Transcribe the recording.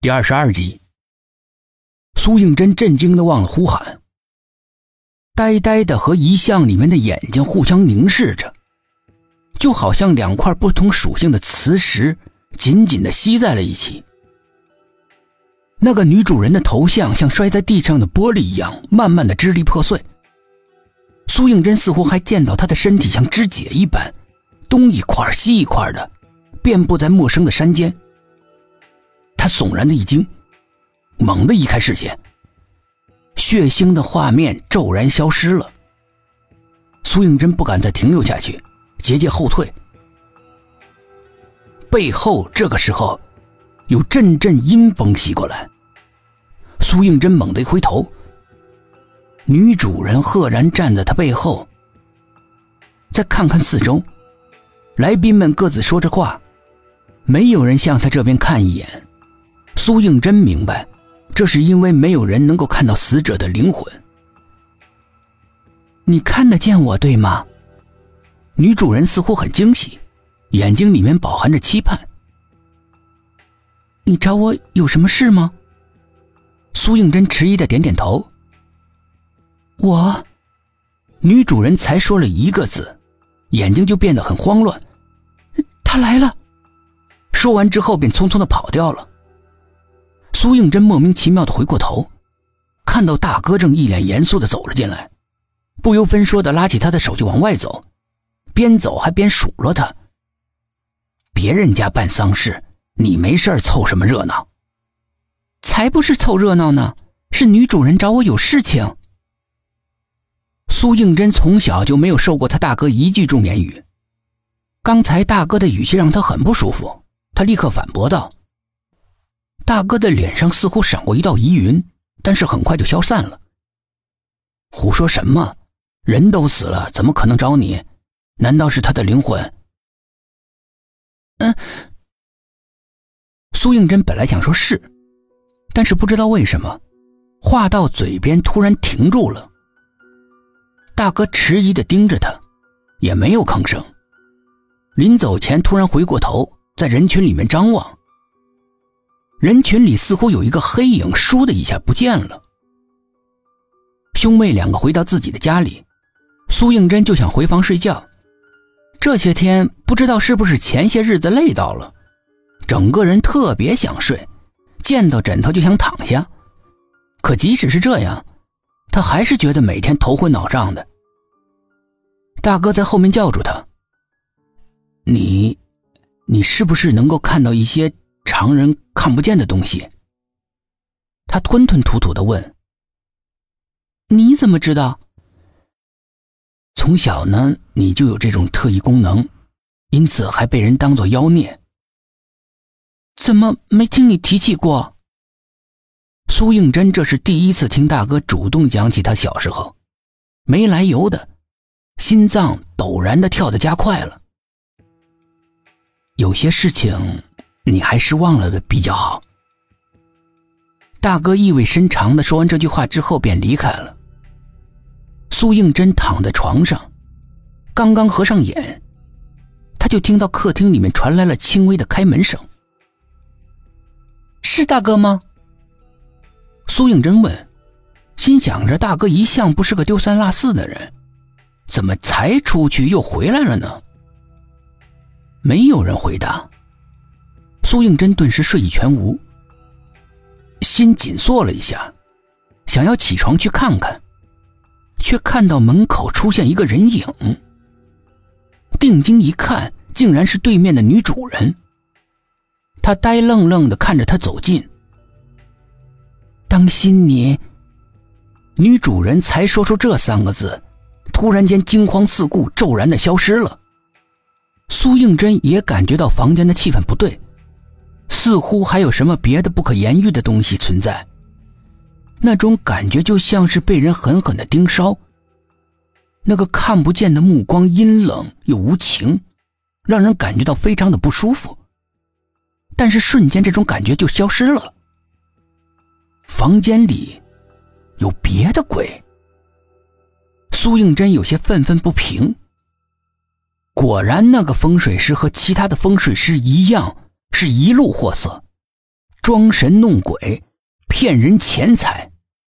第二十二集，苏应真震惊的忘了呼喊，呆呆的和遗像里面的眼睛互相凝视着，就好像两块不同属性的磁石紧紧的吸在了一起。那个女主人的头像像摔在地上的玻璃一样，慢慢的支离破碎。苏应真似乎还见到她的身体像肢解一般，东一块西一块的，遍布在陌生的山间。悚然的一惊，猛地移开视线，血腥的画面骤然消失了。苏应真不敢再停留下去，节节后退。背后这个时候，有阵阵阴风袭过来。苏应真猛地一回头，女主人赫然站在他背后。再看看四周，来宾们各自说着话，没有人向他这边看一眼。苏应真明白，这是因为没有人能够看到死者的灵魂。你看得见我，对吗？女主人似乎很惊喜，眼睛里面饱含着期盼。你找我有什么事吗？苏应真迟疑的点点头。我，女主人才说了一个字，眼睛就变得很慌乱。他来了。说完之后，便匆匆的跑掉了。苏应真莫名其妙的回过头，看到大哥正一脸严肃的走了进来，不由分说的拉起他的手就往外走，边走还边数落他：“别人家办丧事，你没事凑什么热闹？才不是凑热闹呢，是女主人找我有事情。”苏应真从小就没有受过他大哥一句重言语，刚才大哥的语气让他很不舒服，他立刻反驳道。大哥的脸上似乎闪过一道疑云，但是很快就消散了。胡说什么？人都死了，怎么可能找你？难道是他的灵魂？嗯。苏应真本来想说是，但是不知道为什么，话到嘴边突然停住了。大哥迟疑的盯着他，也没有吭声。临走前，突然回过头，在人群里面张望。人群里似乎有一个黑影，倏的一下不见了。兄妹两个回到自己的家里，苏应真就想回房睡觉。这些天不知道是不是前些日子累到了，整个人特别想睡，见到枕头就想躺下。可即使是这样，他还是觉得每天头昏脑胀的。大哥在后面叫住他：“你，你是不是能够看到一些？”常人看不见的东西，他吞吞吐吐的问：“你怎么知道？从小呢，你就有这种特异功能，因此还被人当做妖孽。怎么没听你提起过？”苏应真这是第一次听大哥主动讲起他小时候，没来由的，心脏陡然的跳的加快了。有些事情。你还是忘了的比较好。大哥意味深长的说完这句话之后，便离开了。苏应真躺在床上，刚刚合上眼，他就听到客厅里面传来了轻微的开门声。是大哥吗？苏应真问，心想着大哥一向不是个丢三落四的人，怎么才出去又回来了呢？没有人回答。苏应真顿时睡意全无，心紧缩了一下，想要起床去看看，却看到门口出现一个人影。定睛一看，竟然是对面的女主人。他呆愣愣的看着他走近，当心你。女主人才说出这三个字，突然间惊慌四顾，骤然的消失了。苏应真也感觉到房间的气氛不对。似乎还有什么别的不可言喻的东西存在，那种感觉就像是被人狠狠的盯梢。那个看不见的目光阴冷又无情，让人感觉到非常的不舒服。但是瞬间这种感觉就消失了。房间里有别的鬼。苏应真有些愤愤不平。果然，那个风水师和其他的风水师一样。是一路货色，装神弄鬼、骗人钱财，